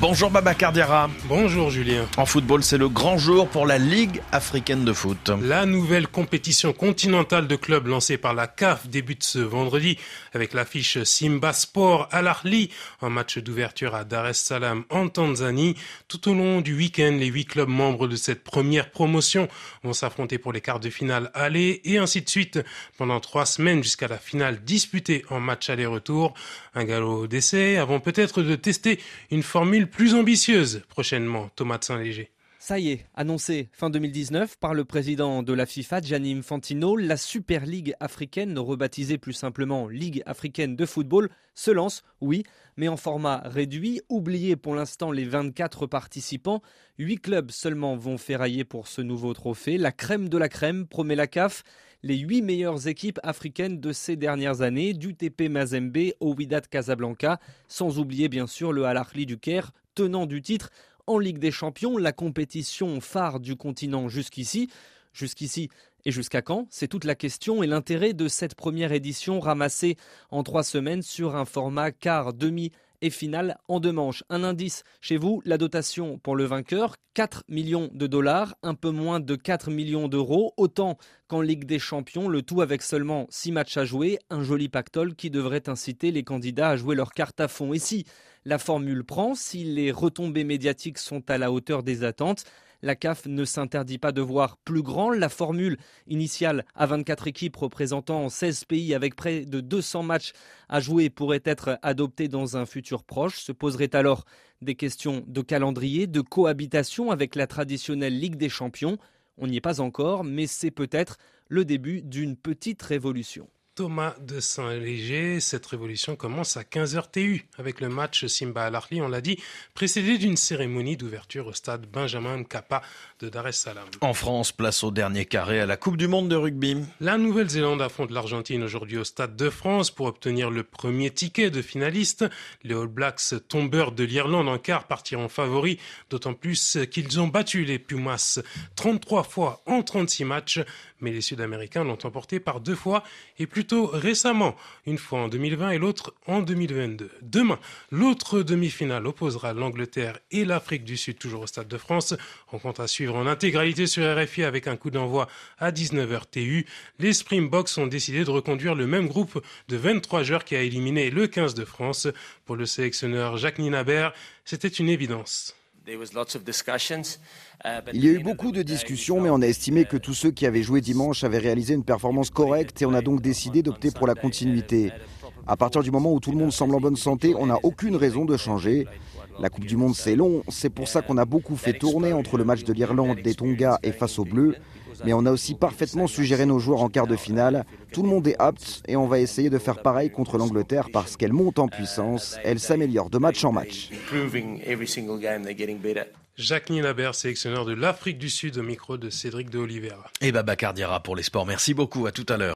Bonjour Baba Cardiara. Bonjour Julien. En football, c'est le grand jour pour la Ligue africaine de foot. La nouvelle compétition continentale de clubs lancée par la CAF débute ce vendredi avec l'affiche Simba Sport Al Ahly en match d'ouverture à Dar es Salaam en Tanzanie. Tout au long du week-end, les huit clubs membres de cette première promotion vont s'affronter pour les quarts de finale aller et ainsi de suite pendant trois semaines jusqu'à la finale disputée en match aller-retour. Un galop d'essai avant peut-être de tester une formule plus ambitieuse prochainement, Thomas de Saint-Léger. Ça y est, annoncé fin 2019 par le président de la FIFA, Gianni Infantino, la Super League africaine, rebaptisée plus simplement Ligue africaine de football, se lance, oui, mais en format réduit. Oubliez pour l'instant les 24 participants. 8 clubs seulement vont ferrailler pour ce nouveau trophée. La crème de la crème, promet la CAF. Les 8 meilleures équipes africaines de ces dernières années, du TP Mazembe au Wydad Casablanca, sans oublier bien sûr le Al Ahly du Caire, tenant du titre en Ligue des Champions, la compétition phare du continent jusqu'ici. Jusqu'ici et jusqu'à quand? C'est toute la question et l'intérêt de cette première édition ramassée en trois semaines sur un format quart, demi et finale en deux manches. Un indice chez vous, la dotation pour le vainqueur, 4 millions de dollars, un peu moins de 4 millions d'euros, autant qu'en Ligue des Champions, le tout avec seulement 6 matchs à jouer, un joli pactole qui devrait inciter les candidats à jouer leur carte à fond. Et si la formule prend, si les retombées médiatiques sont à la hauteur des attentes, la CAF ne s'interdit pas de voir plus grand. La formule initiale à 24 équipes représentant 16 pays avec près de 200 matchs à jouer pourrait être adoptée dans un futur proche. Se poseraient alors des questions de calendrier, de cohabitation avec la traditionnelle Ligue des Champions. On n'y est pas encore, mais c'est peut-être le début d'une petite révolution. Thomas de Saint-Léger. Cette révolution commence à 15h TU avec le match Simba al on l'a dit, précédé d'une cérémonie d'ouverture au stade Benjamin Mkapa de Dar es Salaam. En France, place au dernier carré à la Coupe du Monde de rugby. La Nouvelle-Zélande affronte l'Argentine aujourd'hui au stade de France pour obtenir le premier ticket de finaliste. Les All Blacks, tombeurs de l'Irlande en quart, partiront favoris, d'autant plus qu'ils ont battu les Pumas 33 fois en 36 matchs, mais les Sud-Américains l'ont emporté par deux fois et plus plutôt récemment, une fois en 2020 et l'autre en 2022. Demain, l'autre demi-finale opposera l'Angleterre et l'Afrique du Sud, toujours au Stade de France. On compte à suivre en intégralité sur RFI avec un coup d'envoi à 19h TU. Les Springboks ont décidé de reconduire le même groupe de 23 joueurs qui a éliminé le 15 de France. Pour le sélectionneur Jacques Ninabert, c'était une évidence. Uh, Il y a eu beaucoup de discussions, mais on a estimé que tous ceux qui avaient joué dimanche avaient réalisé une performance correcte et on a donc décidé d'opter pour la continuité. À partir du moment où tout le monde semble en bonne santé, on n'a aucune raison de changer. La Coupe du Monde, c'est long. C'est pour ça qu'on a beaucoup fait tourner entre le match de l'Irlande, des Tonga et face aux Bleus. Mais on a aussi parfaitement suggéré nos joueurs en quart de finale. Tout le monde est apte et on va essayer de faire pareil contre l'Angleterre parce qu'elle monte en puissance. Elle s'améliore de match en match. Jacques Nilabert, sélectionneur de l'Afrique du Sud au micro de Cédric de Oliveira. Et Baba Cardiara pour les sports. Merci beaucoup. À tout à l'heure.